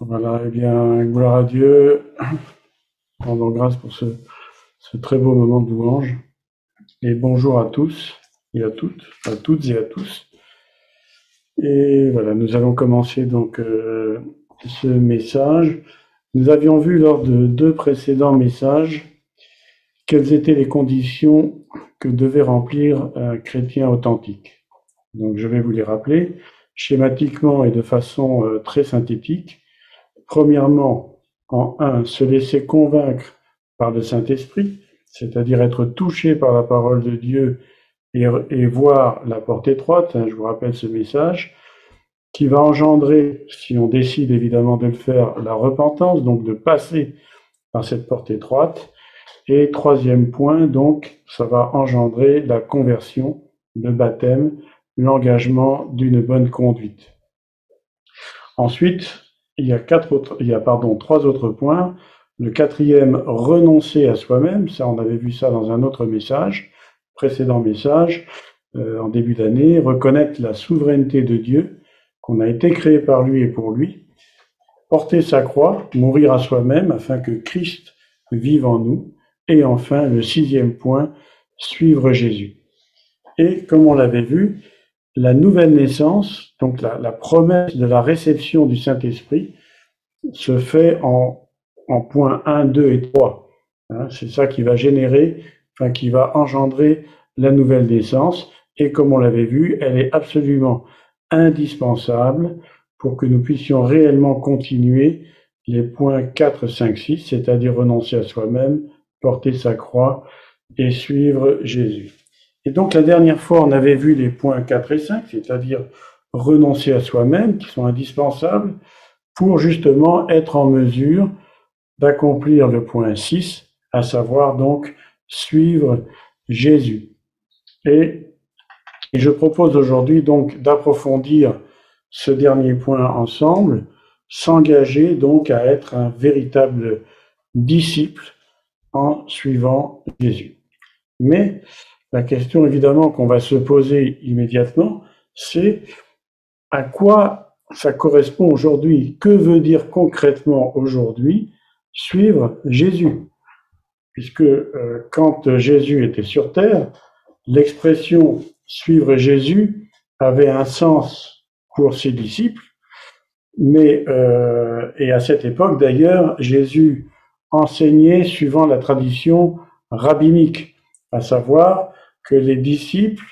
Voilà, eh bien, gloire à Dieu. Rendons grâce pour ce, très beau moment de louange. Et bonjour à tous et à toutes, à toutes et à tous. Et voilà, nous allons commencer donc euh, ce message. Nous avions vu lors de deux précédents messages quelles étaient les conditions que devait remplir un chrétien authentique. Donc je vais vous les rappeler schématiquement et de façon euh, très synthétique. Premièrement, en un, se laisser convaincre par le Saint-Esprit, c'est-à-dire être touché par la parole de Dieu et, voir la porte étroite, hein, je vous rappelle ce message, qui va engendrer, si on décide évidemment de le faire, la repentance, donc de passer par cette porte étroite. Et troisième point, donc, ça va engendrer la conversion, le baptême, l'engagement d'une bonne conduite. Ensuite, il y a quatre autres, il y a pardon trois autres points. Le quatrième, renoncer à soi-même. Ça, on avait vu ça dans un autre message, précédent message, euh, en début d'année. Reconnaître la souveraineté de Dieu, qu'on a été créé par lui et pour lui. Porter sa croix, mourir à soi-même afin que Christ vive en nous. Et enfin, le sixième point, suivre Jésus. Et comme on l'avait vu, la nouvelle naissance, donc la, promesse de la réception du Saint-Esprit, se fait en, en points 1, 2 et 3. Hein, c'est ça qui va générer, enfin qui va engendrer la nouvelle naissance. Et comme on l'avait vu, elle est absolument indispensable pour que nous puissions réellement continuer les points 4, 5, 6, c'est-à-dire renoncer à soi-même, porter sa croix et suivre Jésus. Et donc la dernière fois, on avait vu les points 4 et 5, c'est-à-dire renoncer à soi-même, qui sont indispensables pour justement être en mesure d'accomplir le point 6, à savoir donc suivre Jésus. Et, je propose aujourd'hui donc d'approfondir ce dernier point ensemble, s'engager donc à être un véritable disciple en suivant Jésus. Mais la question évidemment qu'on va se poser immédiatement, c'est à quoi ça correspond aujourd'hui? Que veut dire concrètement aujourd'hui suivre Jésus? Puisque euh, quand Jésus était sur terre, l'expression suivre Jésus avait un sens pour ses disciples, mais euh, et à cette époque d'ailleurs, Jésus enseignait suivant la tradition rabbinique, à savoir que les disciples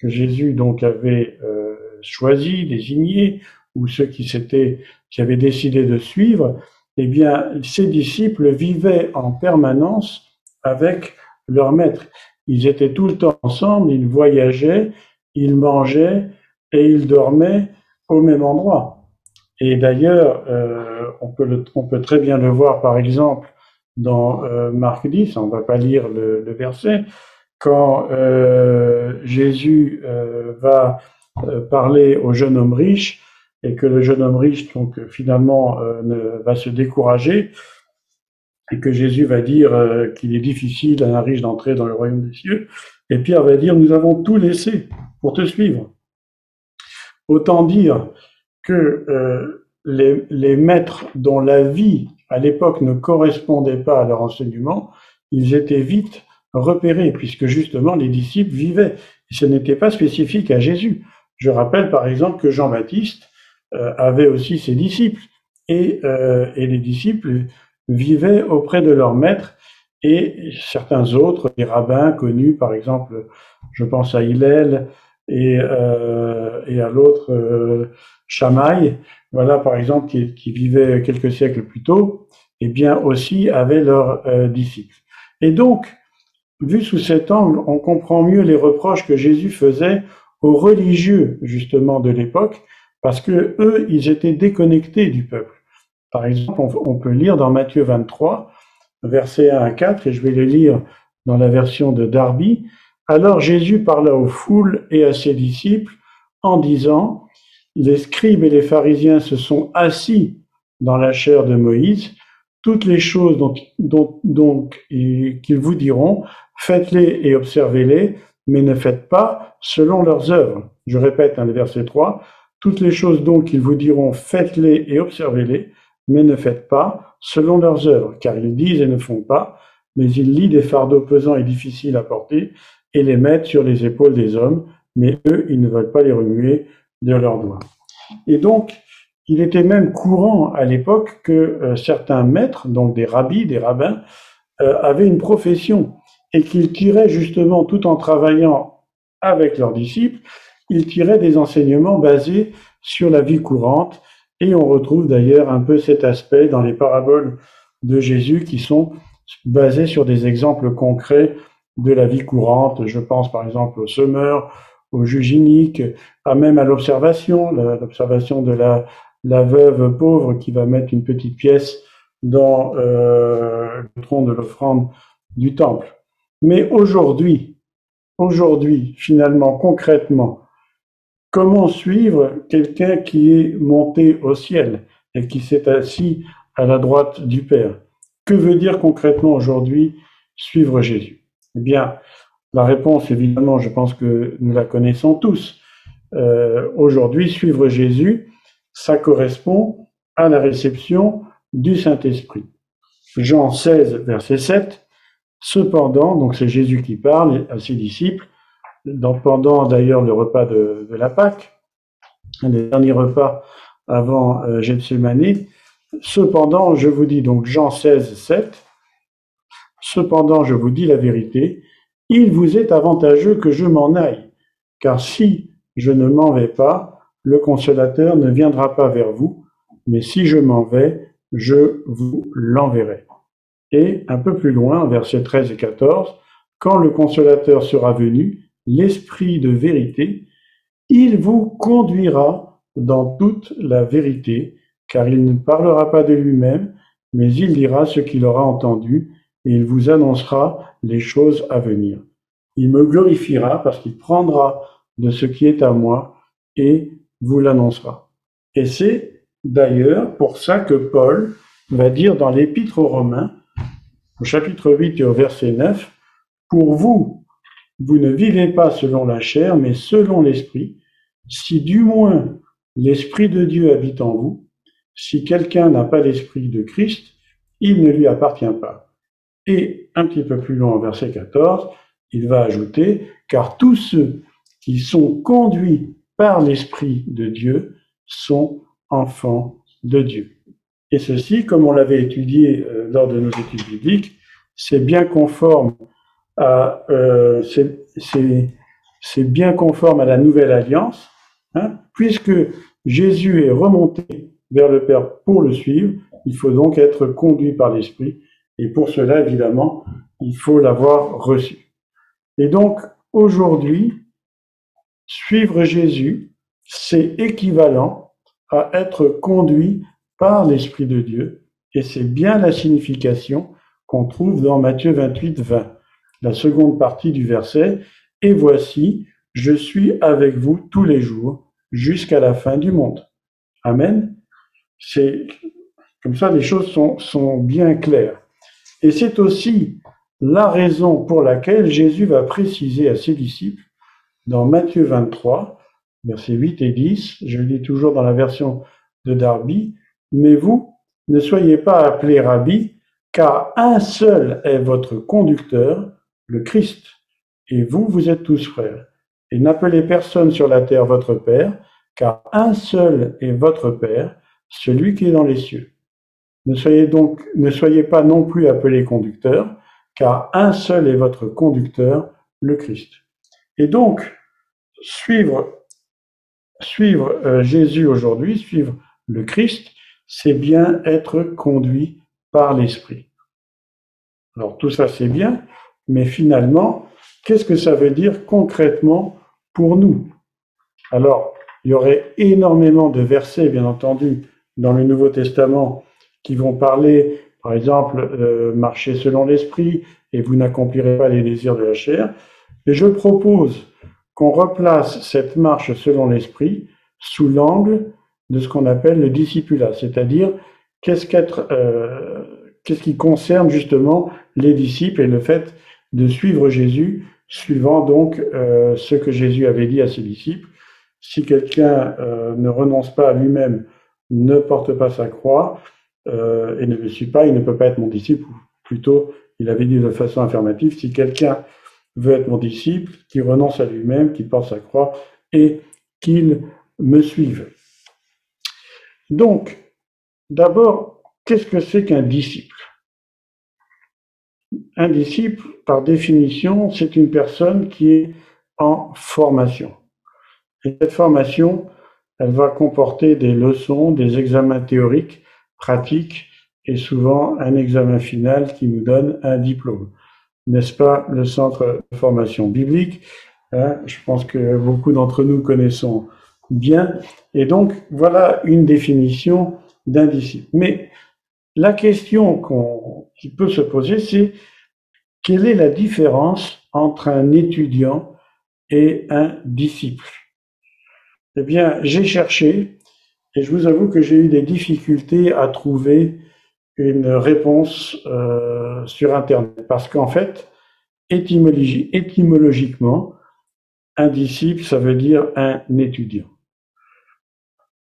que Jésus donc avait euh, choisis, désignés, ou ceux qui s'étaient, qui avaient décidé de suivre, eh bien, ces disciples vivaient en permanence avec leur maître. Ils étaient tout le temps ensemble, ils voyageaient, ils mangeaient et ils dormaient au même endroit. Et d'ailleurs, euh, on, peut on peut très bien le voir, par exemple, dans euh, Marc 10, on ne va pas lire le, le verset, quand euh, Jésus euh, va euh, parler au jeune homme riche et que le jeune homme riche donc finalement va se décourager et que Jésus va dire qu'il est difficile à un riche d'entrer dans le royaume des cieux et Pierre va dire nous avons tout laissé pour te suivre. Autant dire que les maîtres dont la vie à l'époque ne correspondait pas à leur enseignement, ils étaient vite repérer, puisque justement les disciples vivaient. Ce n'était pas spécifique à Jésus. Je rappelle par exemple que Jean-Baptiste euh, avait aussi ses disciples, et, euh, et les disciples vivaient auprès de leur maître, et certains autres, des rabbins connus, par exemple, je pense à Hillel et, euh, et à l'autre euh, Chamaï, voilà par exemple qui, qui vivait quelques siècles plus tôt, eh bien aussi avaient leurs euh, disciples. Et donc, Vu sous cet angle, on comprend mieux les reproches que Jésus faisait aux religieux, justement, de l'époque, parce que eux, ils étaient déconnectés du peuple. Par exemple, on peut lire dans Matthieu 23, versets 1 à 4, et je vais les lire dans la version de Darby. Alors Jésus parla aux foules et à ses disciples en disant, les scribes et les pharisiens se sont assis dans la chair de Moïse, toutes les choses dont qu'ils vous diront, Faites-les et observez-les, mais ne faites pas selon leurs œuvres. Je répète, hein, le verset 3. Toutes les choses donc qu'ils vous diront, faites-les et observez-les, mais ne faites pas selon leurs œuvres, car ils disent et ne font pas, mais ils lient des fardeaux pesants et difficiles à porter et les mettent sur les épaules des hommes, mais eux, ils ne veulent pas les remuer de leurs doigts. Et donc, il était même courant à l'époque que euh, certains maîtres, donc des rabbis, des rabbins, euh, avaient une profession et qu'ils tiraient justement, tout en travaillant avec leurs disciples, ils tiraient des enseignements basés sur la vie courante. Et on retrouve d'ailleurs un peu cet aspect dans les paraboles de Jésus qui sont basées sur des exemples concrets de la vie courante. Je pense par exemple au semeur, au juge inique, à même à l'observation, l'observation de la, la veuve pauvre qui va mettre une petite pièce dans euh, le tronc de l'offrande du temple. Mais aujourd'hui, aujourd'hui, finalement, concrètement, comment suivre quelqu'un qui est monté au ciel et qui s'est assis à la droite du Père? Que veut dire concrètement aujourd'hui suivre Jésus? Eh bien, la réponse, évidemment, je pense que nous la connaissons tous. Euh, aujourd'hui, suivre Jésus, ça correspond à la réception du Saint-Esprit. Jean 16, verset 7. Cependant, donc c'est Jésus qui parle à ses disciples, pendant d'ailleurs le repas de, la Pâque, les derniers repas avant euh. Cependant, je vous dis donc Jean 16, 7. Cependant, je vous dis la vérité, il vous est avantageux que je m'en aille, car si je ne m'en vais pas, le consolateur ne viendra pas vers vous, mais si je m'en vais, je vous l'enverrai. Et un peu plus loin, versets 13 et 14, quand le consolateur sera venu, l'esprit de vérité, il vous conduira dans toute la vérité, car il ne parlera pas de lui-même, mais il dira ce qu'il aura entendu, et il vous annoncera les choses à venir. Il me glorifiera parce qu'il prendra de ce qui est à moi et vous l'annoncera. Et c'est d'ailleurs pour ça que Paul va dire dans l'Épître aux Romains, au chapitre 8 et au verset 9, Pour vous, vous ne vivez pas selon la chair, mais selon l'Esprit, si du moins l'Esprit de Dieu habite en vous, si quelqu'un n'a pas l'Esprit de Christ, il ne lui appartient pas. Et un petit peu plus loin, au verset 14, il va ajouter, car tous ceux qui sont conduits par l'Esprit de Dieu sont enfants de Dieu. Et ceci, comme on l'avait étudié euh, lors de nos études bibliques, c'est bien conforme à euh, la nouvelle alliance, hein, puisque Jésus est remonté vers le Père pour le suivre, il faut donc être conduit par l'Esprit, et pour cela, évidemment, il faut l'avoir reçu. Et donc, aujourd'hui, suivre Jésus, c'est équivalent à être conduit par l'Esprit de Dieu, et c'est bien la signification qu'on trouve dans Matthieu 28, 20, la seconde partie du verset, Et voici, je suis avec vous tous les jours jusqu'à la fin du monde. Amen. C'est comme ça, les choses sont, sont bien claires. Et c'est aussi la raison pour laquelle Jésus va préciser à ses disciples dans Matthieu 23, versets 8 et 10, je le dis toujours dans la version de Darby, mais vous, ne soyez pas appelés rabbi, car un seul est votre conducteur, le Christ, et vous, vous êtes tous frères. Et n'appelez personne sur la terre votre Père, car un seul est votre Père, celui qui est dans les cieux. Ne soyez donc, ne soyez pas non plus appelés conducteurs, car un seul est votre conducteur, le Christ. Et donc, suivre, suivre euh, Jésus aujourd'hui, suivre le Christ, c'est bien être conduit par l'Esprit. Alors tout ça c'est bien, mais finalement, qu'est-ce que ça veut dire concrètement pour nous? Alors, il y aurait énormément de versets, bien entendu, dans le Nouveau Testament qui vont parler, par exemple, euh, marcher selon l'Esprit et vous n'accomplirez pas les désirs de la chair. Et je propose qu'on replace cette marche selon l'Esprit sous l'angle de ce qu'on appelle le discipulat, c'est-à-dire qu'est-ce euh, qui concerne justement les disciples et le fait de suivre Jésus, suivant donc euh, ce que Jésus avait dit à ses disciples. Si quelqu'un euh, ne renonce pas à lui-même, ne porte pas sa croix, euh, et ne me suit pas, il ne peut pas être mon disciple. Plutôt, il avait dit de façon affirmative, si quelqu'un veut être mon disciple, qu'il renonce à lui-même, qu'il porte sa croix et qu'il me suive. Donc, d'abord, qu'est-ce que c'est qu'un disciple? Un disciple, par définition, c'est une personne qui est en formation. Et cette formation, elle va comporter des leçons, des examens théoriques, pratiques et souvent un examen final qui nous donne un diplôme. N'est-ce pas le centre de formation biblique hein Je pense que beaucoup d'entre nous connaissons bien. Et donc, voilà une définition d'un disciple. Mais la question qui peut se poser, c'est quelle est la différence entre un étudiant et un disciple? Eh bien, j'ai cherché et je vous avoue que j'ai eu des difficultés à trouver une réponse euh, sur Internet parce qu'en fait, étymologiquement, un disciple, ça veut dire un étudiant.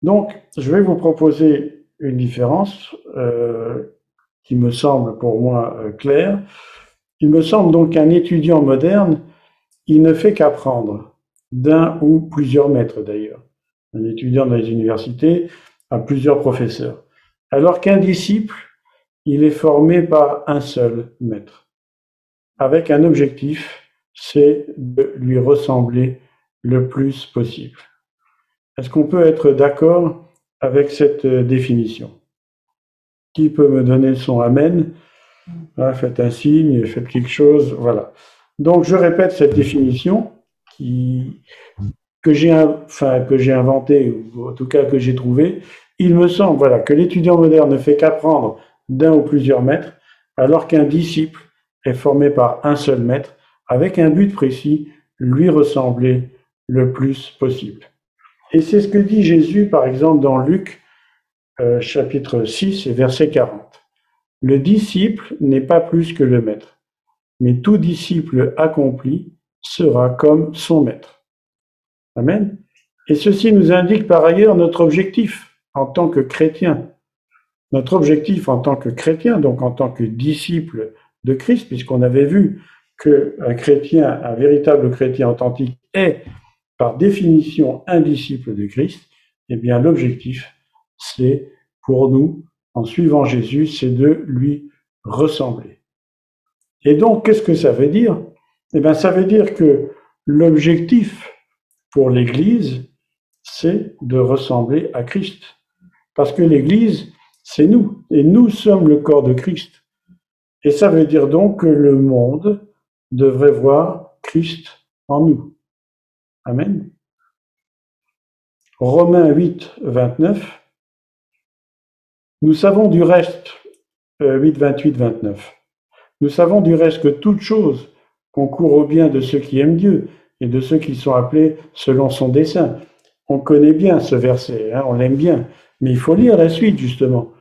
Donc, je vais vous proposer une différence euh, qui me semble pour moi euh, claire. Il me semble donc qu'un étudiant moderne, il ne fait qu'apprendre, d'un ou plusieurs maîtres d'ailleurs. Un étudiant dans les universités a plusieurs professeurs. Alors qu'un disciple, il est formé par un seul maître, avec un objectif, c'est de lui ressembler le plus possible. Est-ce qu'on peut être d'accord avec cette définition? Qui peut me donner son Amen? Ah, Faites un signe, faites quelque chose, voilà. Donc je répète cette définition que j'ai inventée, ou en tout cas que j'ai trouvée. Il me semble que l'étudiant moderne ne fait qu'apprendre d'un ou plusieurs maîtres, alors qu'un disciple est formé par un seul maître, avec un but précis, lui ressembler le plus possible. Et c'est ce que dit Jésus, par exemple, dans Luc euh, chapitre 6 et verset 40. Le disciple n'est pas plus que le maître, mais tout disciple accompli sera comme son maître. Amen. Et ceci nous indique par ailleurs notre objectif en tant que chrétien. Notre objectif en tant que chrétien, donc en tant que disciple de Christ, puisqu'on avait vu qu'un chrétien, un véritable chrétien authentique est par définition un disciple de Christ, eh bien l'objectif, c'est pour nous, en suivant Jésus, c'est de lui ressembler. Et donc, qu'est-ce que ça veut dire? Eh bien, ça veut dire que l'objectif pour l'Église, c'est de ressembler à Christ. Parce que l'Église, c'est nous, et nous sommes le corps de Christ. Et ça veut dire donc que le monde devrait voir Christ en nous. Amen. Romains 8, 29. Nous savons du reste, 8, 28, 29. Nous savons du reste que toute chose concourt au bien de ceux qui aiment Dieu et de ceux qui sont appelés selon son dessein. On connaît bien ce verset, hein, on l'aime bien, mais il faut lire la suite justement.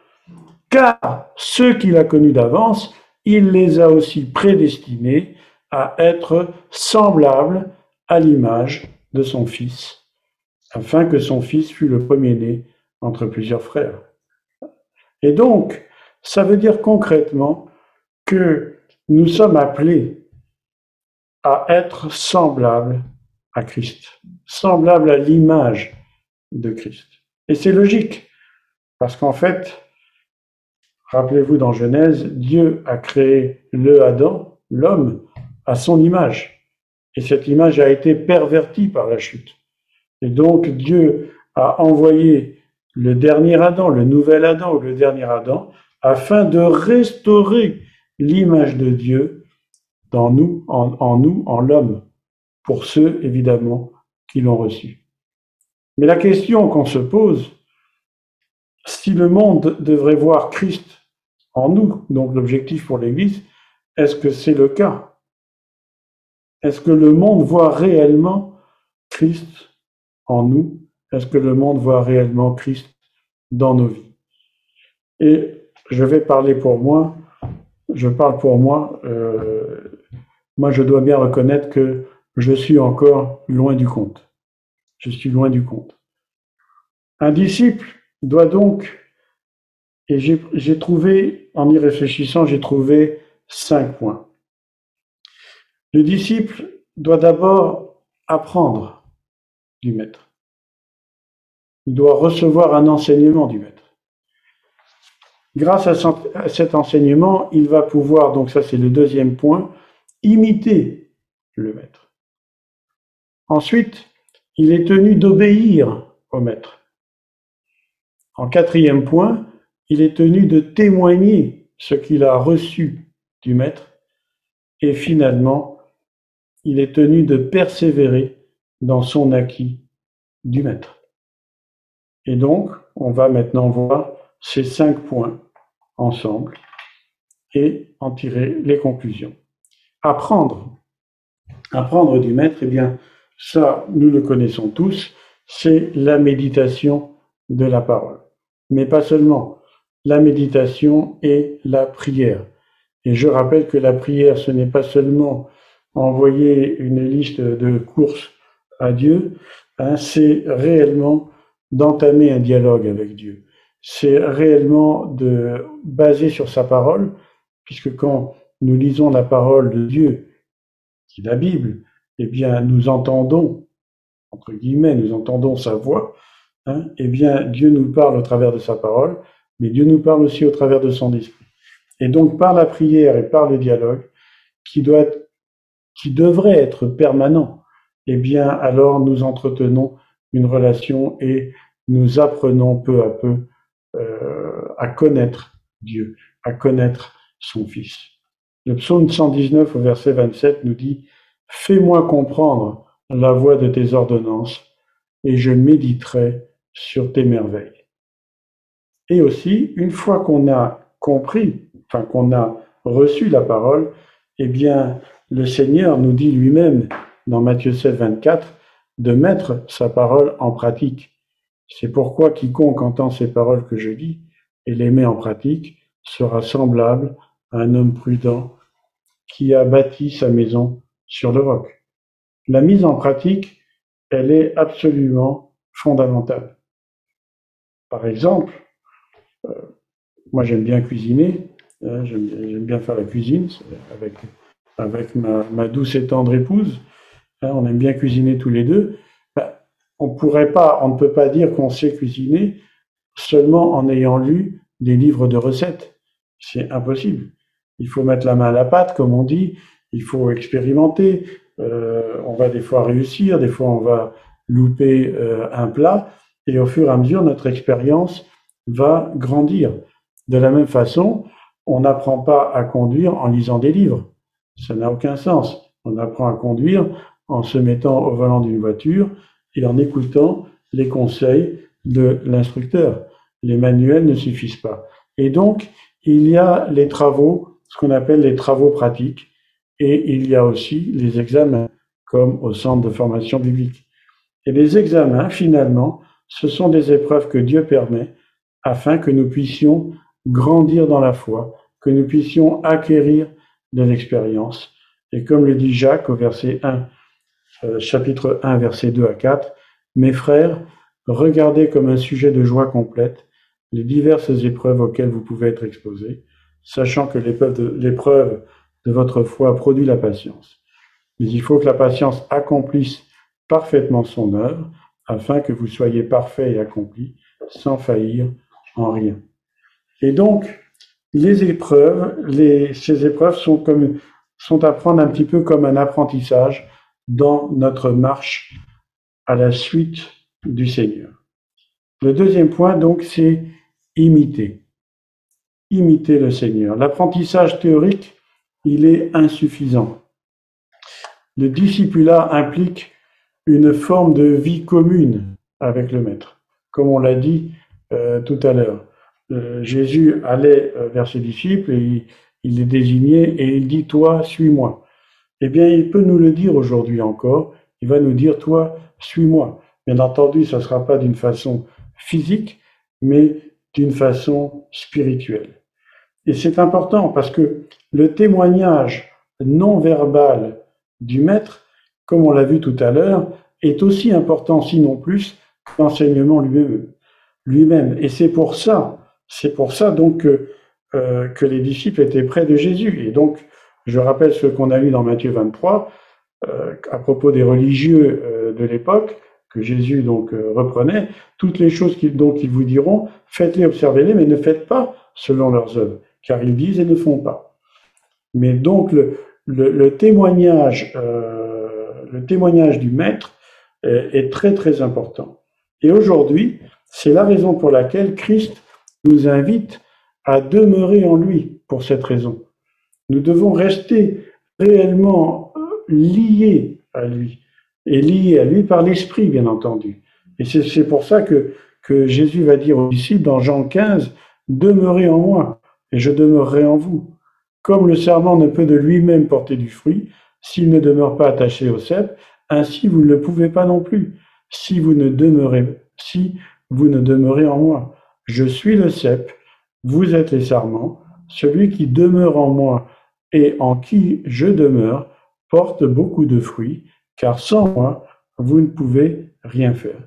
Car ceux qu'il a connus d'avance, il les a aussi prédestinés à être semblables à l'image de son fils, afin que son fils fût le premier-né entre plusieurs frères. Et donc, ça veut dire concrètement que nous sommes appelés à être semblables à Christ, semblables à l'image de Christ. Et c'est logique, parce qu'en fait, rappelez-vous dans Genèse, Dieu a créé le Adam, l'homme, à son image. Et cette image a été pervertie par la chute. Et donc Dieu a envoyé le dernier Adam, le nouvel Adam ou le dernier Adam, afin de restaurer l'image de Dieu dans nous, en, en nous, en l'homme, pour ceux évidemment qui l'ont reçu. Mais la question qu'on se pose, si le monde devrait voir Christ en nous, donc l'objectif pour l'Église, est-ce que c'est le cas? Est-ce que le monde voit réellement Christ en nous? Est-ce que le monde voit réellement Christ dans nos vies? Et je vais parler pour moi. Je parle pour moi. Euh, moi, je dois bien reconnaître que je suis encore loin du compte. Je suis loin du compte. Un disciple doit donc Et j'ai trouvé, en y réfléchissant, j'ai trouvé cinq points. Le disciple doit d'abord apprendre du maître. Il doit recevoir un enseignement du maître. Grâce à cet enseignement, il va pouvoir, donc ça c'est le deuxième point, imiter le maître. Ensuite, il est tenu d'obéir au maître. En quatrième point, il est tenu de témoigner ce qu'il a reçu du maître. Et finalement, il est tenu de persévérer dans son acquis du maître. Et donc, on va maintenant voir ces cinq points ensemble et en tirer les conclusions. Apprendre. Apprendre du maître, eh bien, ça, nous le connaissons tous, c'est la méditation de la parole. Mais pas seulement. La méditation et la prière. Et je rappelle que la prière, ce n'est pas seulement envoyer une liste de courses à Dieu, hein, c'est réellement d'entamer un dialogue avec Dieu. C'est réellement de baser sur sa parole, puisque quand nous lisons la parole de Dieu, qui est la Bible, eh bien, nous entendons, entre guillemets, nous entendons sa voix, hein, eh bien, Dieu nous parle au travers de sa parole, mais Dieu nous parle aussi au travers de son esprit. Et donc, par la prière et par le dialogue, qui doit, qui devrait être permanent, eh bien, alors nous entretenons une relation et nous apprenons peu à peu euh, à connaître Dieu, à connaître son Fils. Le psaume 119 au verset 27 nous dit Fais-moi comprendre la voie de tes ordonnances, et je méditerai sur tes merveilles. Et aussi, une fois qu'on a compris, enfin qu'on a reçu la parole, eh bien, le Seigneur nous dit lui-même dans Matthieu 7, 24, de mettre sa parole en pratique. C'est pourquoi quiconque entend ces paroles que je dis et les met en pratique sera semblable à un homme prudent qui a bâti sa maison sur le roc. La mise en pratique, elle est absolument fondamentale. Par exemple, euh, moi j'aime bien cuisiner, hein, j'aime bien faire la cuisine avec, avec ma, douce et tendre épouse. Hein, on aime bien cuisiner tous les deux. Ben, on pourrait pas, on ne peut pas dire qu'on sait cuisiner seulement en ayant lu des livres de recettes. C'est impossible. Il faut mettre la main à la pâte, comme on dit. Il faut expérimenter. Euh, on va des fois réussir, des fois on va louper euh, un plat. Et au fur et à mesure, notre expérience va grandir. De la même façon, on n'apprend pas à conduire en lisant des livres. Ça n'a aucun sens. On apprend à conduire en se mettant au volant d'une voiture et en écoutant les conseils de l'instructeur. Les manuels ne suffisent pas. Et donc, il y a les travaux, ce qu'on appelle les travaux pratiques, et il y a aussi les examens, comme au centre de formation biblique. Et les examens, finalement, ce sont des épreuves que Dieu permet afin que nous puissions grandir dans la foi, que nous puissions acquérir de l'expérience. Et comme le dit Jacques au verset 1 euh, chapitre 1, versets 2 à 4, Mes frères, regardez comme un sujet de joie complète les diverses épreuves auxquelles vous pouvez être exposés, sachant que l'épreuve de, de votre foi produit la patience. Mais il faut que la patience accomplisse parfaitement son œuvre, afin que vous soyez parfaits et accomplis, sans faillir en rien. Et donc, les épreuves, les, ces épreuves sont, comme, à prendre un petit peu comme un apprentissage dans notre marche à la suite du Seigneur. Le deuxième point, donc, c'est imiter. Imiter le Seigneur. L'apprentissage théorique, il est insuffisant. Le discipulat implique une forme de vie commune avec le Maître. Comme on l'a dit euh, tout à l'heure, euh, Jésus allait euh, vers ses disciples et il les désignait et il dit, toi, suis-moi. Eh bien, il peut nous le dire aujourd'hui encore. Il va nous dire, toi, suis-moi. Bien entendu, ça ne sera pas d'une façon physique, mais d'une façon spirituelle. Et c'est important parce que le témoignage non verbal du maître, comme on l'a vu tout à l'heure, est aussi important, sinon plus, que l'enseignement lui-même. Et c'est pour ça C'est pour ça donc que, euh, que les disciples étaient près de Jésus. Et donc, je rappelle ce qu'on a lu dans Matthieu 23 euh, à propos des religieux euh, de l'époque que Jésus donc reprenait. Toutes les choses qu'ils vous diront, faites-les, observez-les, mais ne faites pas selon leurs œuvres, car ils disent et ne font pas. Mais donc le, témoignage, le témoignage du maître est, est très très important. Et aujourd'hui, c'est la raison pour laquelle Christ nous invite à demeurer en lui pour cette raison. Nous devons rester réellement liés à lui, et liés à lui par l'Esprit, bien entendu. Et c'est pour ça que, que Jésus va dire aux disciples dans Jean 15, Demeurez en moi, et je demeurerai en vous. Comme le serment ne peut de lui-même porter du fruit, s'il ne demeure pas attaché au cep, ainsi vous ne le pouvez pas non plus, si vous ne demeurez, si vous ne demeurez en moi. Je suis le cep, vous êtes les sarments, celui qui demeure en moi et en qui je demeure porte beaucoup de fruits, car sans moi, vous ne pouvez rien faire.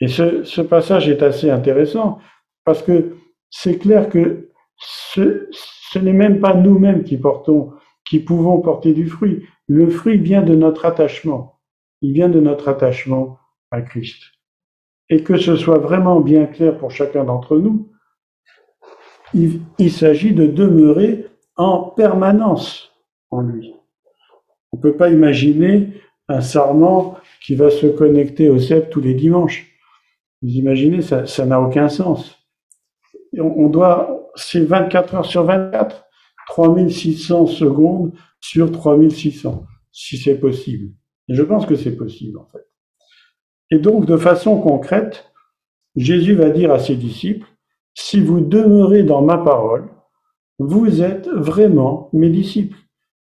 Et ce, ce passage est assez intéressant, parce que c'est clair que ce, ce n'est même pas nous-mêmes qui portons, qui pouvons porter du fruit. Le fruit vient de notre attachement. Il vient de notre attachement à Christ. Et que ce soit vraiment bien clair pour chacun d'entre nous, il, s'agit de demeurer en permanence en lui. On ne peut pas imaginer un sarment qui va se connecter au cep tous les dimanches. Vous imaginez, ça n'a aucun sens. On, on doit, c'est 24 heures sur 24, 3600 secondes sur 3600, si c'est possible. Et je pense que c'est possible, en fait. Et donc, de façon concrète, Jésus va dire à ses disciples, si vous demeurez dans ma parole, vous êtes vraiment mes disciples.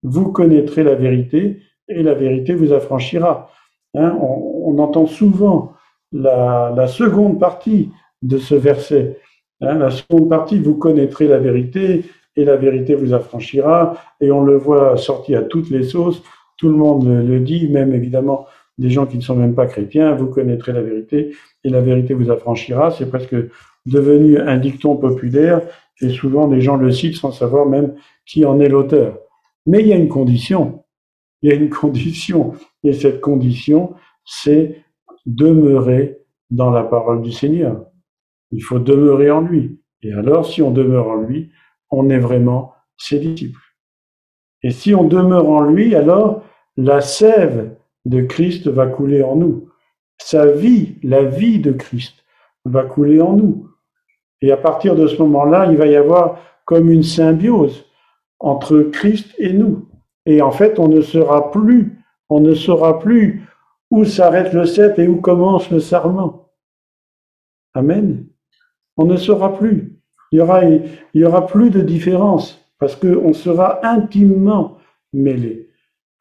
Vous connaîtrez la vérité et la vérité vous affranchira. Hein, on, entend souvent la, la, seconde partie de ce verset. Hein, la seconde partie, vous connaîtrez la vérité et la vérité vous affranchira. Et on le voit sorti à toutes les sauces. Tout le monde le dit, même évidemment des gens qui ne sont même pas chrétiens. Vous connaîtrez la vérité et la vérité vous affranchira. C'est presque devenu un dicton populaire et souvent des gens le citent sans savoir même qui en est l'auteur. Mais il y a une condition. Il y a une condition. Et cette condition, c'est demeurer dans la parole du Seigneur. Il faut demeurer en lui. Et alors, si on demeure en lui, on est vraiment ses disciples. Et si on demeure en lui, alors la sève de Christ va couler en nous. Sa vie, la vie de Christ, va couler en nous. Et à partir de ce moment-là, il va y avoir comme une symbiose entre Christ et nous. Et en fait, on ne sera plus, on ne saura plus où s'arrête le cep et où commence le sarment. Amen. On ne saura plus. Il y aura, plus de différence parce qu'on sera intimement mêlé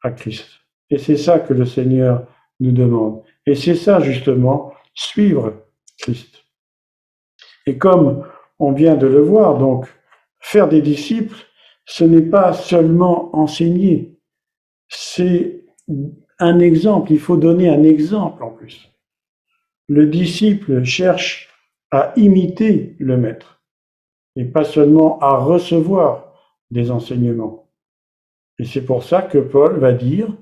à Christ. Et c'est ça que le Seigneur nous demande. Et c'est ça justement, suivre Christ. Et comme on vient de le voir, donc, faire des disciples, ce n'est pas seulement enseigner, c'est un exemple, il faut donner un exemple en plus. Le disciple cherche à imiter le maître et pas seulement à recevoir des enseignements. Et c'est pour ça que Paul va dire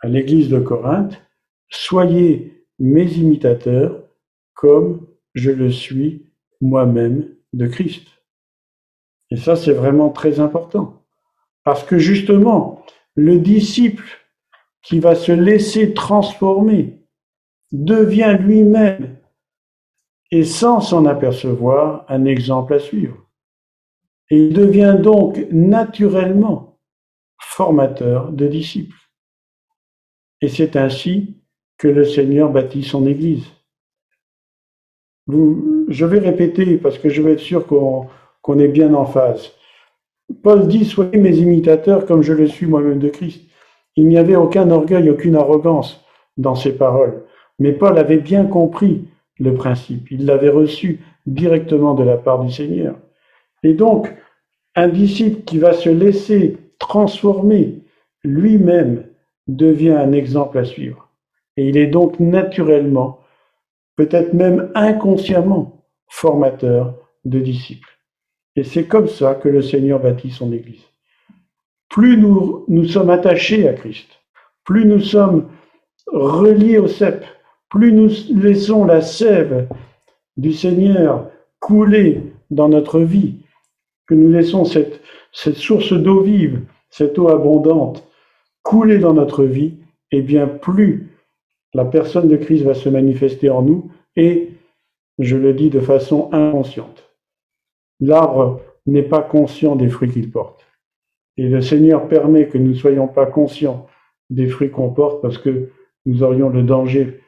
à l'église de Corinthe, soyez mes imitateurs comme je le suis moi-même de Christ. Et ça, c'est vraiment très important. Parce que justement, le disciple qui va se laisser transformer devient lui-même, et sans s'en apercevoir, un exemple à suivre. Et il devient donc naturellement formateur de disciples. Et c'est ainsi que le Seigneur bâtit son Église. Je vais répéter parce que je veux être sûr qu'on qu'on est bien en phase. Paul dit, soyez mes imitateurs comme je le suis moi-même de Christ. Il n'y avait aucun orgueil, aucune arrogance dans ses paroles. Mais Paul avait bien compris le principe. Il l'avait reçu directement de la part du Seigneur. Et donc, un disciple qui va se laisser transformer lui-même devient un exemple à suivre. Et il est donc naturellement, peut-être même inconsciemment, formateur de disciples. Et c'est comme ça que le Seigneur bâtit son Église. Plus nous, nous sommes attachés à Christ, plus nous sommes reliés au cep, plus nous laissons la sève du Seigneur couler dans notre vie, que nous laissons cette, source d'eau vive, cette eau abondante couler dans notre vie, et eh bien plus la personne de Christ va se manifester en nous et, je le dis de façon inconsciente, l'arbre n'est pas conscient des fruits qu'il porte. Et le Seigneur permet que nous ne soyons pas conscients des fruits qu'on porte parce que nous aurions le danger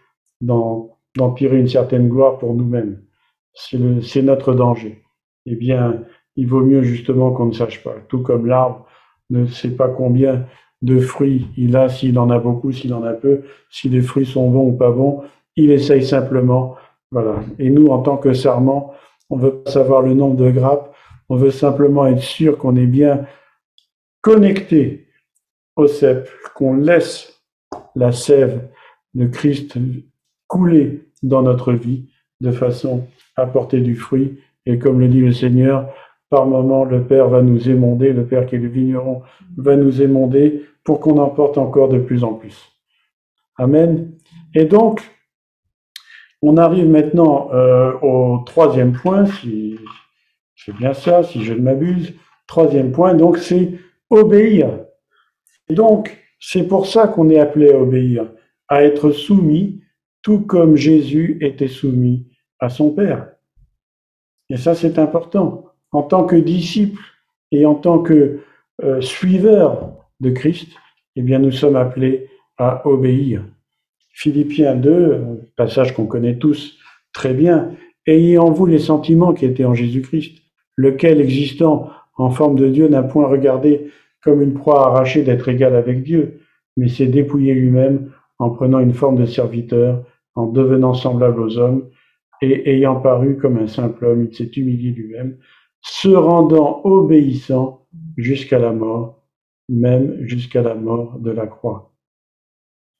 d'empirer une certaine gloire pour nous-mêmes. C'est notre danger. Eh bien, il vaut mieux justement qu'on ne sache pas. Tout comme l'arbre ne sait pas combien de fruits il a, s'il en a beaucoup, s'il en a peu, si les fruits sont bons ou pas bons, il essaye simplement. Voilà. Et nous, en tant que sarment, on veut pas savoir le nombre de grappes, on veut simplement être sûr qu'on est bien connecté au cep, qu'on laisse la sève de Christ couler dans notre vie de façon à porter du fruit. Et comme le dit le Seigneur, par moment, le Père va nous émonder, le Père qui est le vigneron va nous émonder pour qu'on en porte encore de plus en plus. Amen. Et donc, on arrive maintenant euh, au troisième point, si c'est bien ça, si je ne m'abuse. Troisième point, donc, c'est obéir. Et donc, c'est pour ça qu'on est appelé à obéir, à être soumis, tout comme Jésus était soumis à son Père. Et ça, c'est important. En tant que disciple et en tant que euh, suiveur de Christ, eh bien, nous sommes appelés à obéir. Philippiens 2, passage qu'on connaît tous très bien, ayez en vous les sentiments qui étaient en Jésus-Christ, lequel, existant en forme de Dieu, n'a point regardé comme une proie arrachée d'être égal avec Dieu, mais s'est dépouillé lui-même en prenant une forme de serviteur, en devenant semblable aux hommes, et ayant paru comme un simple homme, il s'est humilié lui-même, se rendant obéissant jusqu'à la mort, même jusqu'à la mort de la croix.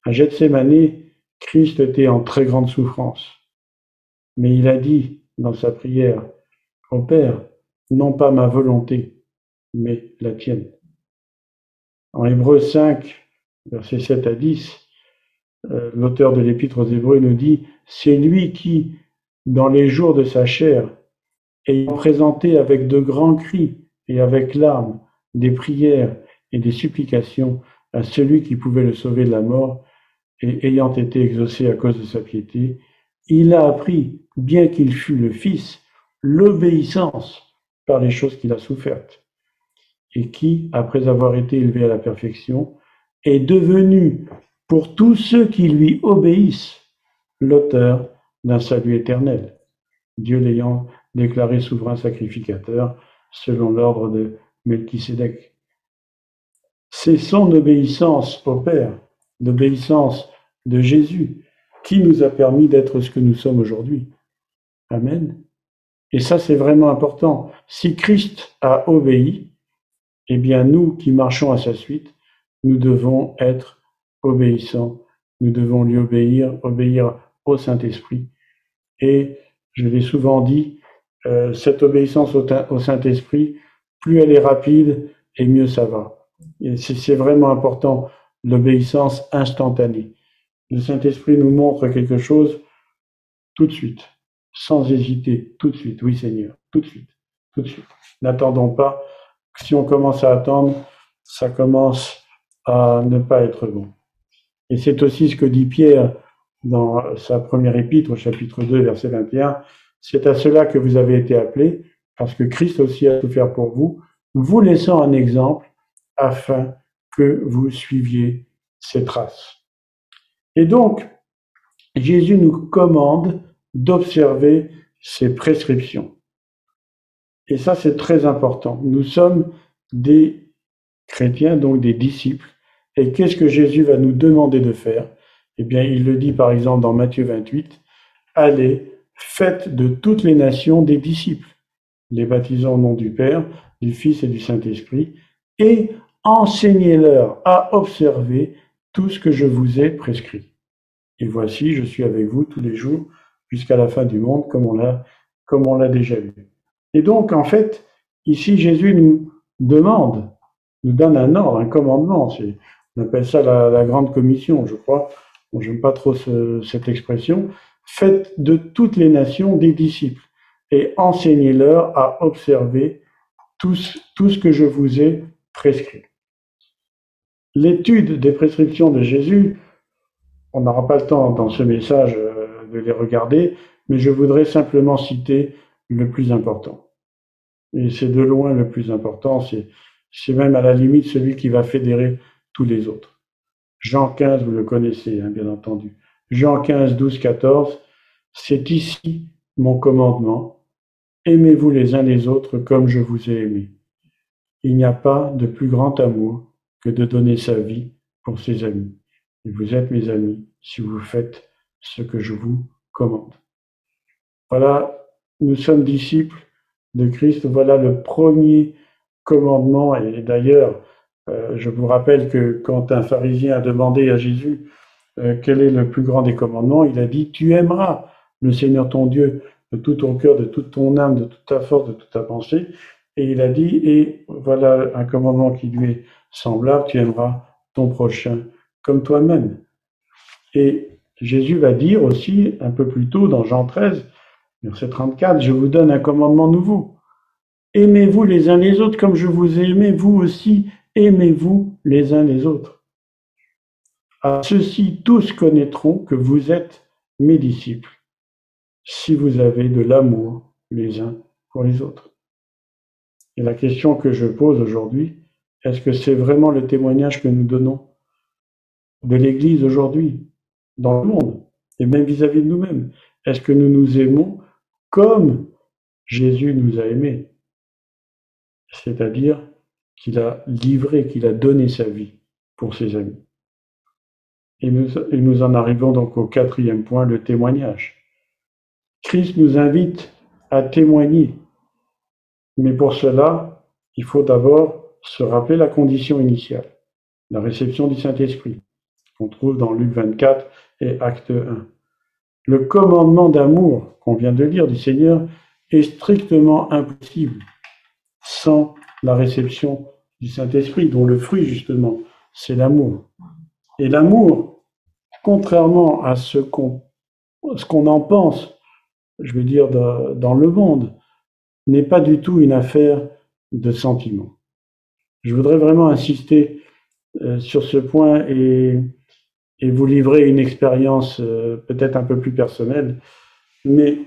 À Gethsemane, Christ était en très grande souffrance, mais il a dit dans sa prière, Au Père, non pas ma volonté, mais la tienne. En Hébreu 5, versets 7 à 10, euh, l'auteur de l'Épître aux Hébreux nous dit, C'est lui qui, dans les jours de sa chair, ayant présenté avec de grands cris et avec larmes des prières et des supplications à celui qui pouvait le sauver de la mort, et ayant été exaucé à cause de sa piété, il a appris, bien qu'il fût le Fils, l'obéissance par les choses qu'il a souffertes, et qui, après avoir été élevé à la perfection, est devenu, pour tous ceux qui lui obéissent, l'auteur d'un salut éternel, Dieu l'ayant déclaré souverain sacrificateur selon l'ordre de Melchisédek. C'est son obéissance au Père, l'obéissance de Jésus, qui nous a permis d'être ce que nous sommes aujourd'hui. Amen. Et ça, c'est vraiment important. Si Christ a obéi, eh bien, nous qui marchons à sa suite, nous devons être obéissants. Nous devons lui obéir, obéir au Saint-Esprit. Et je l'ai souvent dit, euh, cette obéissance au Saint-Esprit, plus elle est rapide et mieux ça va. C'est vraiment important, l'obéissance instantanée. Le Saint-Esprit nous montre quelque chose tout de suite, sans hésiter, tout de suite. Oui Seigneur, tout de suite, tout de suite. N'attendons pas. Si on commence à attendre, ça commence à ne pas être bon. Et c'est aussi ce que dit Pierre dans sa première épître au chapitre 2, verset 21. C'est à cela que vous avez été appelés, parce que Christ aussi a souffert pour vous, vous laissant un exemple afin que vous suiviez ses traces. Et donc, Jésus nous commande d'observer ses prescriptions. Et ça, c'est très important. Nous sommes des chrétiens, donc des disciples. Et qu'est-ce que Jésus va nous demander de faire? Eh bien, il le dit par exemple dans Matthieu 28, Allez, faites de toutes les nations des disciples, les baptisant au nom du Père, du Fils et du Saint-Esprit, et enseignez-leur à observer tout ce que je vous ai prescrit. Et voici, je suis avec vous tous les jours jusqu'à la fin du monde, comme on l'a, comme on l'a déjà vu. Et donc, en fait, ici, Jésus nous demande, nous donne un ordre, un commandement. On appelle ça la, grande commission, je crois. Bon, J'aime pas trop cette expression. Faites de toutes les nations des disciples et enseignez-leur à observer tout, tout ce que je vous ai prescrit. L'étude des prescriptions de Jésus, on n'aura pas le temps dans ce message euh, de les regarder, mais je voudrais simplement citer le plus important. Et c'est de loin le plus important, c'est même à la limite celui qui va fédérer tous les autres. Jean 15, vous le connaissez, hein, bien entendu. Jean 15, 12, 14, c'est ici mon commandement. Aimez-vous les uns les autres comme je vous ai aimé. Il n'y a pas de plus grand amour que de donner sa vie pour ses amis. Et vous êtes mes amis si vous faites ce que je vous commande. Voilà, nous sommes disciples de Christ. Voilà le premier commandement. Et d'ailleurs, je vous rappelle que quand un pharisien a demandé à Jésus euh, quel est le plus grand des commandements, il a dit, tu aimeras le Seigneur ton Dieu de tout ton cœur, de toute ton âme, de toute ta force, de toute ta pensée. Et il a dit, et voilà un commandement qui lui est semblable, tu aimeras ton prochain comme toi-même. Et Jésus va dire aussi, un peu plus tôt dans Jean 13, verset 34, je vous donne un commandement nouveau. Aimez-vous les uns les autres comme je vous ai aimé, vous aussi, aimez-vous les uns les autres. À ceux-ci, tous connaîtront que vous êtes mes disciples, si vous avez de l'amour les uns pour les autres. Et la question que je pose aujourd'hui, est-ce que c'est vraiment le témoignage que nous donnons de l'Église aujourd'hui, dans le monde, et même vis-à-vis de nous-mêmes? Est-ce que nous nous aimons comme Jésus nous a aimés? C'est-à-dire qu'il a livré, qu'il a donné sa vie pour ses amis. Et nous, en arrivons donc au quatrième point, le témoignage. Christ nous invite à témoigner. Mais pour cela, il faut d'abord se rappeler la condition initiale, la réception du Saint-Esprit, qu'on trouve dans Luc 24 et Acte 1. Le commandement d'amour qu'on vient de lire du Seigneur est strictement impossible sans la réception du Saint-Esprit, dont le fruit justement, c'est l'amour. Et l'amour, contrairement à ce qu'on en pense je veux dire, dans le monde, n'est pas du tout une affaire de sentiment. Je voudrais vraiment insister euh, sur ce point et, et, vous livrer une expérience euh, peut-être un peu plus personnelle, mais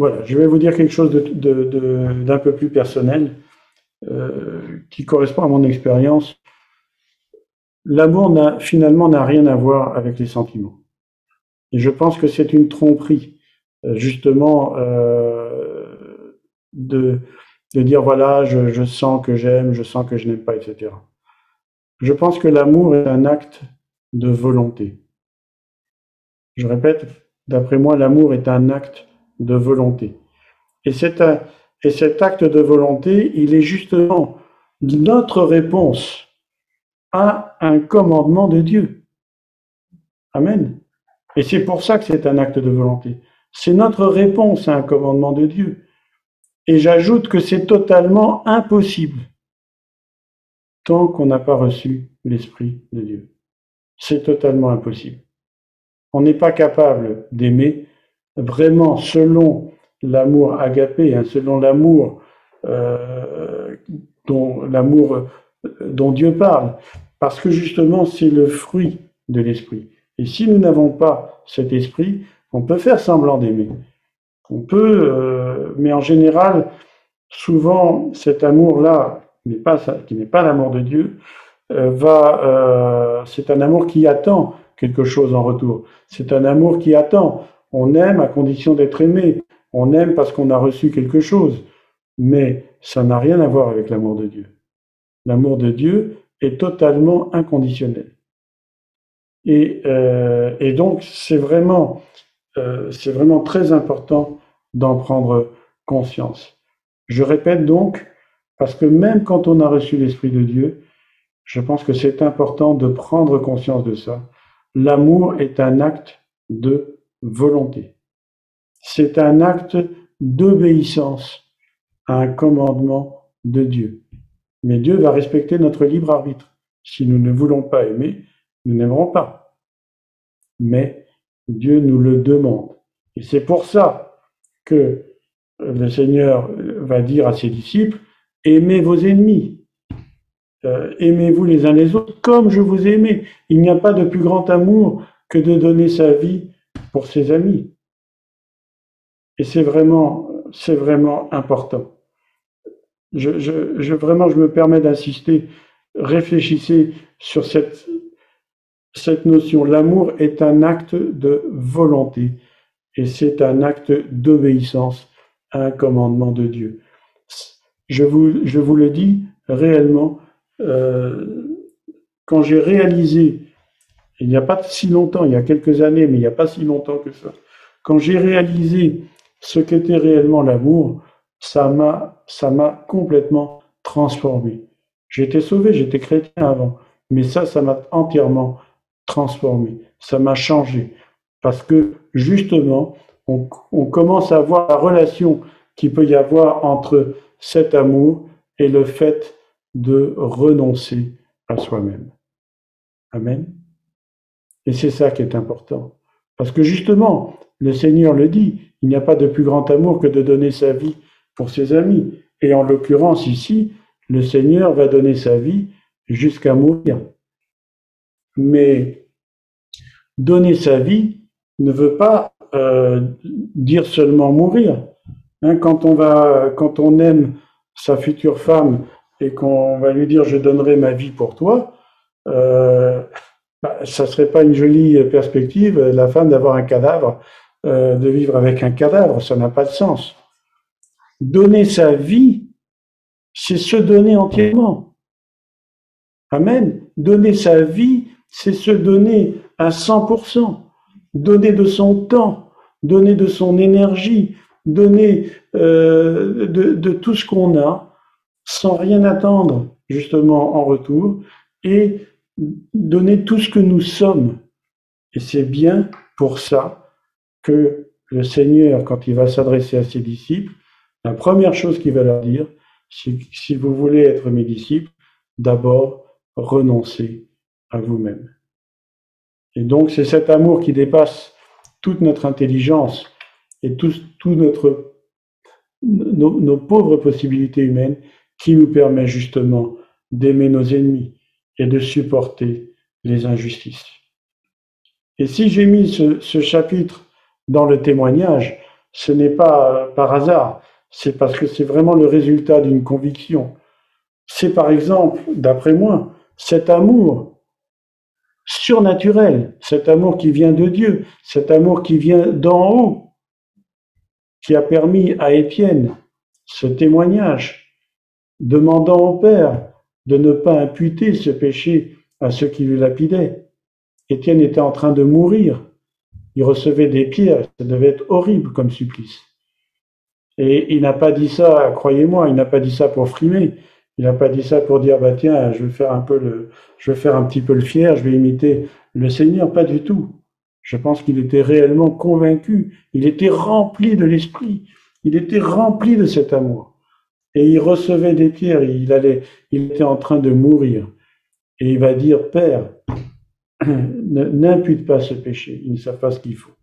voilà, je vais vous dire quelque chose d'un peu plus personnel euh, qui correspond à mon expérience. L'amour finalement n'a rien à voir avec les sentiments. Et je pense que c'est une tromperie, euh, justement, euh, de, de dire voilà, je, je sens que j'aime, je sens que je n'aime pas, etc. Je pense que l'amour est un acte de volonté. Je répète, d'après moi, l'amour est un acte de volonté. Et, cet acte de volonté, il est justement notre réponse à un commandement de Dieu. Amen. Et c'est pour ça que c'est un acte de volonté. C'est notre réponse à un commandement de Dieu. Et j'ajoute que c'est totalement impossible tant qu'on n'a pas reçu l'Esprit de Dieu. C'est totalement impossible. On n'est pas capable d'aimer vraiment selon l'amour agapé, hein, selon l'amour euh, dont l'amour dont Dieu parle, parce que justement c'est le fruit de l'esprit. Et si nous n'avons pas cet esprit, on peut faire semblant d'aimer. On peut, euh, mais en général, souvent, cet amour-là, qui n'est pas l'amour de Dieu, euh, va, euh, c'est un amour qui attend quelque chose en retour. C'est un amour qui attend. On aime à condition d'être aimé. On aime parce qu'on a reçu quelque chose. Mais ça n'a rien à voir avec l'amour de Dieu. L'amour de Dieu est totalement inconditionnel. Et, euh, donc, c'est vraiment, euh, c'est vraiment très important d'en prendre conscience. Je répète donc, parce que même quand on a reçu l'Esprit de Dieu, je pense que c'est important de prendre conscience de ça. L'amour est un acte de volonté. C'est un acte d'obéissance à un commandement de Dieu. Mais Dieu va respecter notre libre arbitre. Si nous ne voulons pas aimer, nous n'aimerons pas. Mais Dieu nous le demande. Et c'est pour ça que le Seigneur va dire à ses disciples, aimez vos ennemis, euh, aimez-vous les uns les autres comme je vous ai aimé. Il n'y a pas de plus grand amour que de donner sa vie pour ses amis. Et c'est vraiment, c'est vraiment important. Je, vraiment, je me permets d'insister. Réfléchissez sur cette, cette notion. L'amour est un acte de volonté et c'est un acte d'obéissance à un commandement de Dieu. Je vous, je vous le dis réellement, euh, quand j'ai réalisé, il n'y a pas si longtemps, il y a quelques années, mais il n'y a pas si longtemps que ça, quand j'ai réalisé ce qu'était réellement l'amour, ça m'a, ça m'a complètement transformé. J'étais sauvé, j'étais chrétien avant, mais ça, ça m'a entièrement transformé. Ça m'a changé. Parce que justement, on, on, commence à voir la relation qu'il peut y avoir entre cet amour et le fait de renoncer à soi-même. Amen. Et c'est ça qui est important. Parce que justement, le Seigneur le dit, il n'y a pas de plus grand amour que de donner sa vie pour ses amis. Et en l'occurrence ici, le Seigneur va donner sa vie jusqu'à mourir. Mais donner sa vie ne veut pas euh, dire seulement mourir. Hein, quand on va, quand on aime sa future femme et qu'on va lui dire je donnerai ma vie pour toi, euh, bah, ça serait pas une jolie perspective la femme d'avoir un cadavre euh, de vivre avec un cadavre, ça n'a pas de sens. Donner sa vie, c'est se donner entièrement. Amen. Donner sa vie, c'est se donner à 100%, donner de son temps, donner de son énergie, donner euh, de, de tout ce qu'on a, sans rien attendre justement en retour, et donner tout ce que nous sommes. Et c'est bien pour ça que le Seigneur, quand il va s'adresser à ses disciples, la première chose qu'il va leur dire, c'est si vous voulez être mes disciples, d'abord renoncez à vous-même. Et donc c'est cet amour qui dépasse toute notre intelligence et tout, nos pauvres possibilités humaines qui nous permet justement d'aimer nos ennemis et de supporter les injustices. Et si j'ai mis ce, chapitre dans le témoignage, ce n'est pas euh, par hasard, c'est parce que c'est vraiment le résultat d'une conviction. C'est par exemple, d'après moi, cet amour surnaturel, cet amour qui vient de Dieu, cet amour qui vient d'en haut, qui a permis à Étienne ce témoignage, demandant au Père de ne pas imputer ce péché à ceux qui le lapidaient. Étienne était en train de mourir il recevait des pierres, ça devait être horrible comme supplice. Et il n'a pas dit ça, croyez-moi, il n'a pas dit ça pour frimer. Il n'a pas dit ça pour dire bah tiens, je vais faire un peu le, je vais faire un petit peu le fier, je vais imiter le Seigneur, pas du tout. Je pense qu'il était réellement convaincu, il était rempli de l'esprit, il était rempli de cet amour. Et il recevait des pierres, il il était en train de mourir. Et il va dire Père, n'impute pas ce péché, ils ne savent pas ce qu'il faut.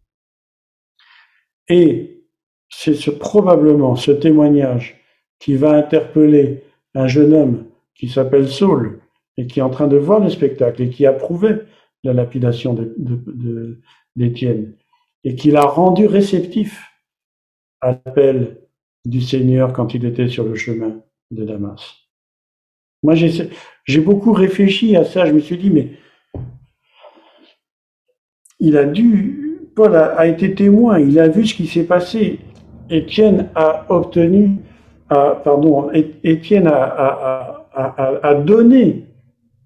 Et c'est ce, probablement ce témoignage qui va interpeller un jeune homme qui s'appelle Saul et qui est en train de voir le spectacle et qui approuvait la lapidation d'Étienne et qui l'a rendu réceptif à l'appel du Seigneur quand il était sur le chemin de Damas. Moi, j'ai beaucoup réfléchi à ça. Je me suis dit, mais il a dû, Paul a, été témoin, il a vu ce qui s'est passé. Étienne a obtenu, pardon, Étienne a, donné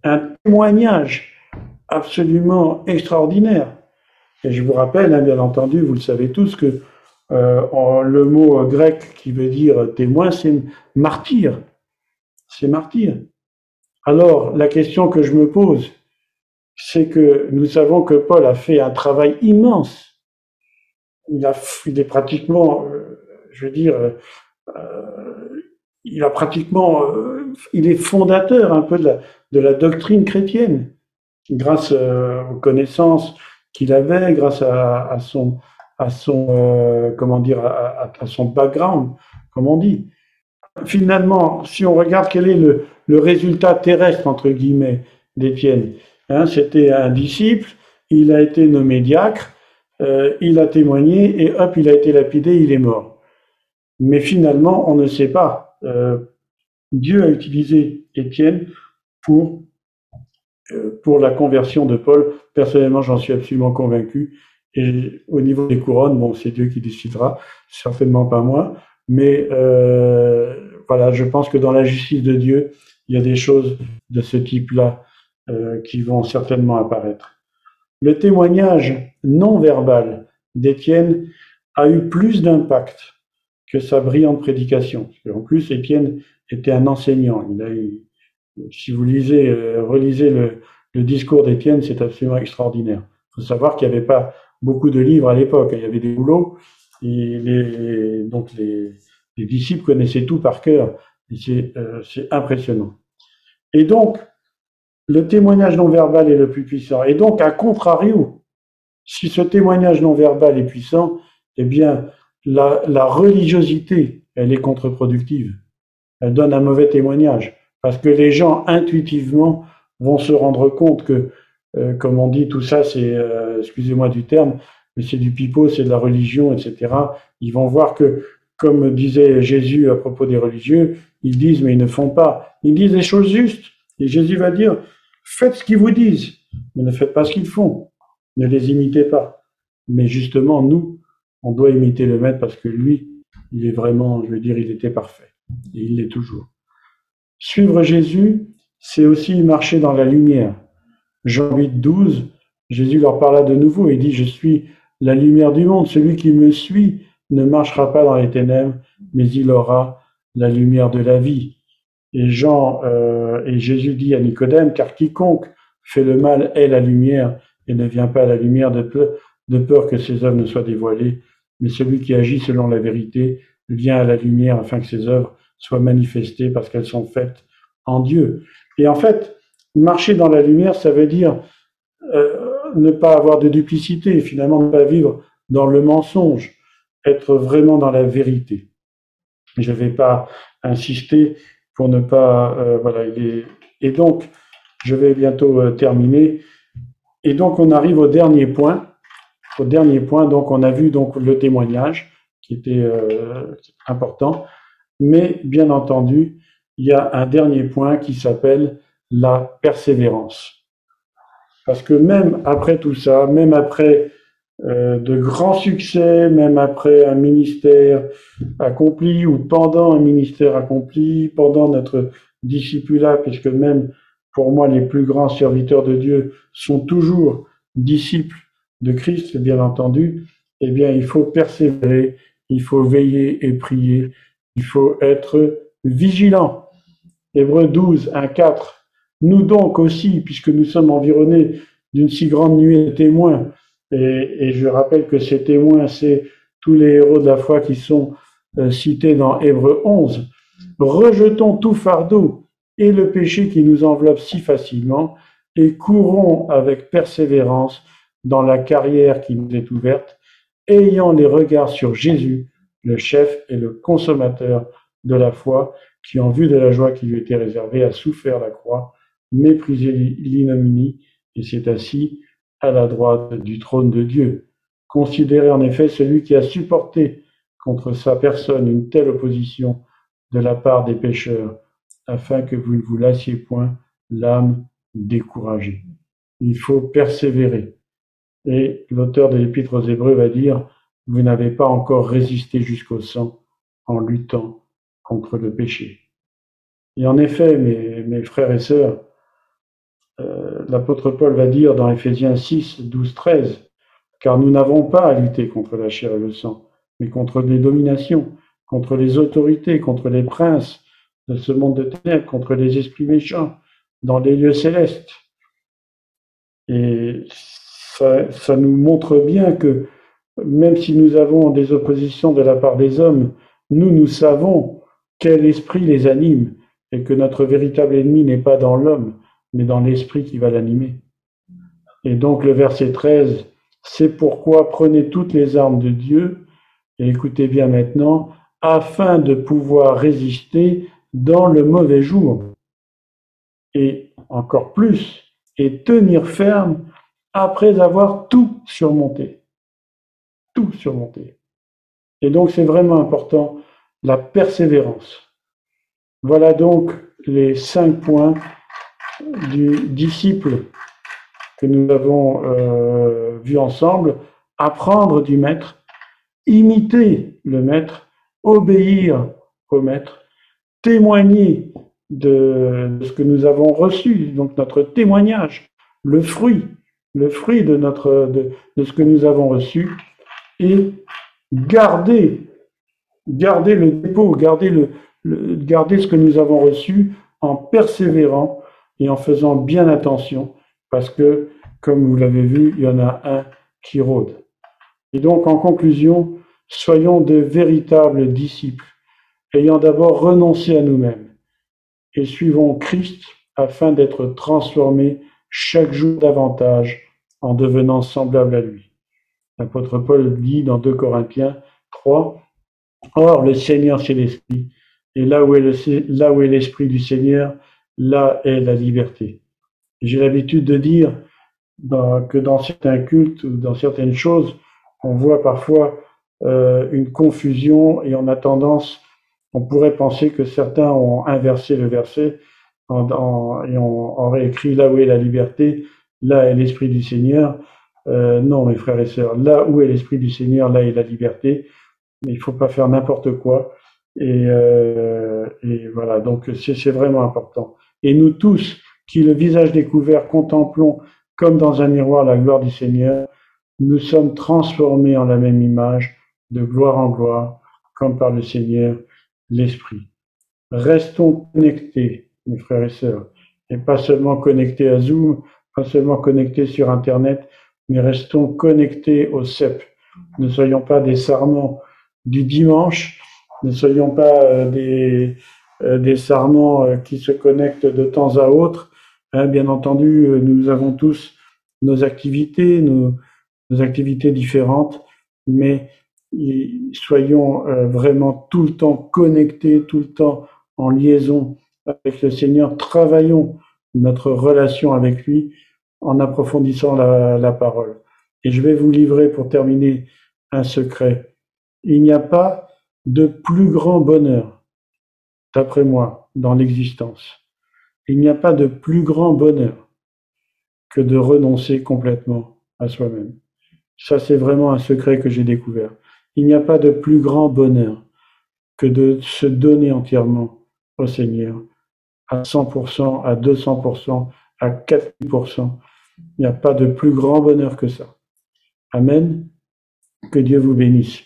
un témoignage absolument extraordinaire. Et je vous rappelle, hein, bien entendu, vous le savez tous, que euh, le mot grec qui veut dire témoin, c'est martyr. C'est martyr. Alors, la question que je me pose, c'est que nous savons que Paul a fait un travail immense. Il, a, est pratiquement, euh, je veux dire, il a pratiquement, il est fondateur un peu de la doctrine chrétienne, grâce aux connaissances qu'il avait, grâce à, son, à son, comment dire, à, son background, comme on dit. Finalement, si on regarde quel est le, le résultat terrestre entre guillemets d'Étienne, hein, c'était un disciple, il a été nommé diacre, euh, il a témoigné et hop, il a été lapidé, il est mort. Mais finalement, on ne sait pas. Euh, Dieu a utilisé Étienne pour, euh, pour la conversion de Paul. Personnellement, j'en suis absolument convaincu. Et au niveau des couronnes, bon, c'est Dieu qui décidera, certainement pas moi. Mais voilà, je pense que dans la justice de Dieu, il y a des choses de ce type-là qui vont certainement apparaître. Le témoignage non verbal d'Étienne a eu plus d'impact que sa brillante prédication. En plus, Étienne était un enseignant. Il a si vous lisez, euh, relisez le, discours d'Étienne, c'est absolument extraordinaire. Il faut savoir qu'il n'y avait pas beaucoup de livres à l'époque. Il y avait des boulots. Et les, donc les, disciples connaissaient tout par cœur. Et euh, c'est impressionnant. Et donc, le témoignage non verbal est le plus puissant. Et donc, à contrario, si ce témoignage non verbal est puissant, eh bien, la, religiosité, elle est contre-productive. Elle donne un mauvais témoignage. Parce que les gens, intuitivement, vont se rendre compte que, euh, comme on dit, tout ça, c'est, euh, excusez-moi du terme, mais c'est du pipeau, c'est de la religion, etc. Ils vont voir que, comme disait Jésus à propos des religieux, ils disent, mais ils ne font pas. Ils disent les choses justes. Et Jésus va dire, Faites ce qu'ils vous disent, mais ne faites pas ce qu'ils font. Ne les imitez pas. Mais justement, nous, on doit imiter le maître parce que lui, il est vraiment, je veux dire, il était parfait. Et il l'est toujours. Suivre Jésus, c'est aussi marcher dans la lumière. Jean 8, 12, Jésus leur parla de nouveau et dit, je suis la lumière du monde. Celui qui me suit ne marchera pas dans les ténèbres, mais il aura la lumière de la vie. Et Jean euh, et Jésus dit à Nicodème, car quiconque fait le mal est la lumière et ne vient pas à la lumière de peur, de peur que ses œuvres ne soient dévoilées, mais celui qui agit selon la vérité vient à la lumière afin que ses œuvres soient manifestées parce qu'elles sont faites en Dieu. Et en fait, marcher dans la lumière, ça veut dire euh, ne pas avoir de duplicité, finalement ne pas vivre dans le mensonge, être vraiment dans la vérité. Je ne vais pas insister pour ne pas euh, voilà et donc je vais bientôt euh, terminer. Et donc on arrive au dernier point. Au dernier point donc on a vu donc le témoignage qui était important. Mais bien entendu il y a un dernier point qui s'appelle la persévérance parce que même après tout ça même après euh, de grands succès, même après un ministère accompli ou pendant un ministère accompli, pendant notre discipulat, puisque même pour moi les plus grands serviteurs de Dieu sont toujours disciples de Christ, bien entendu, eh bien il faut persévérer, il faut veiller et prier, il faut être vigilant. Hébreu 12, 1, 4. Nous donc aussi, puisque nous sommes environnés d'une si grande nuée de témoins, et, je rappelle que ces témoins, c'est tous les héros de la foi qui sont euh, cités dans Hébreu 11. Rejetons tout fardeau et le péché qui nous enveloppe si facilement et courons avec persévérance dans la carrière qui nous est ouverte, ayant les regards sur Jésus, le chef et le consommateur de la foi, qui en vue de la joie qui lui était réservée a souffert la croix, méprisé l'ignominie et s'est assis à la droite du trône de Dieu. Considérez en effet celui qui a supporté contre sa personne une telle opposition de la part des pécheurs, afin que vous ne vous lassiez point l'âme découragée. Il faut persévérer. Et l'auteur de l'Épître aux Hébreux va dire, vous n'avez pas encore résisté jusqu'au sang en luttant contre le péché. Et en effet, mes, frères et sœurs, l'apôtre Paul va dire dans Ephésiens 6, 12, 13, car nous n'avons pas à lutter contre la chair et le sang, mais contre les dominations, contre les autorités, contre les princes de ce monde de ténèbres, contre les esprits méchants dans les lieux célestes. Et ça, ça nous montre bien que même si nous avons des oppositions de la part des hommes, nous, nous savons quel esprit les anime et que notre véritable ennemi n'est pas dans l'homme, mais dans l'esprit qui va l'animer. Et donc le verset 13, c'est pourquoi prenez toutes les armes de Dieu, et écoutez bien maintenant, afin de pouvoir résister dans le mauvais jour. Et encore plus, et tenir ferme après avoir tout surmonté. Tout surmonté. Et donc c'est vraiment important, la persévérance. Voilà donc les cinq points du disciple que nous avons euh, vu ensemble. Apprendre du maître, imiter le maître, obéir au maître, témoigner de, ce que nous avons reçu, donc notre témoignage, le fruit, le fruit de, notre, de, ce que nous avons reçu, et garder, garder le dépôt, garder, le, garder ce que nous avons reçu en persévérant et en faisant bien attention, parce que, comme vous l'avez vu, il y en a un qui rôde. Et donc, en conclusion, soyons de véritables disciples, ayant d'abord renoncé à nous-mêmes et suivons Christ afin d'être transformés chaque jour davantage en devenant semblables à lui. L'apôtre Paul dit dans 2 Corinthiens 3, Or le Seigneur c'est l'Esprit, et là où est l'Esprit du Seigneur, là est la liberté. J'ai l'habitude de dire que dans certains cultes ou dans certaines choses, on voit parfois euh, une confusion et on a tendance on pourrait penser que certains ont inversé le verset et ont, aurait écrit là où est la liberté, là est l'esprit du Seigneur. Euh, non, mes frères et sœurs, là où est l'esprit du Seigneur, là est la liberté. Mais il faut pas faire n'importe quoi. Et, euh, et, voilà, donc c'est vraiment important. Et nous tous, qui le visage découvert contemplons comme dans un miroir la gloire du Seigneur, nous sommes transformés en la même image, de gloire en gloire, comme par le Seigneur l'esprit. Restons connectés, mes frères et sœurs, et pas seulement connectés à Zoom, pas seulement connectés sur Internet, mais restons connectés au CEP. Ne soyons pas des sarments du dimanche, ne soyons pas euh, des, des sarments euh, qui se connectent de temps à autre. Hein, bien entendu, nous avons tous nos activités, nos, nos activités différentes, mais soyons euh, vraiment tout le temps connectés, tout le temps en liaison avec le Seigneur, travaillons notre relation avec lui en approfondissant la, la parole. Et je vais vous livrer pour terminer un secret. Il n'y a pas de plus grand bonheur, d'après moi, dans l'existence. Il n'y a pas de plus grand bonheur que de renoncer complètement à soi-même. Ça, c'est vraiment un secret que j'ai découvert. Il n'y a pas de plus grand bonheur que de se donner entièrement au Seigneur, à 100%, à 200%, à 4000%. Il n'y a pas de plus grand bonheur que ça. Amen. Que Dieu vous bénisse.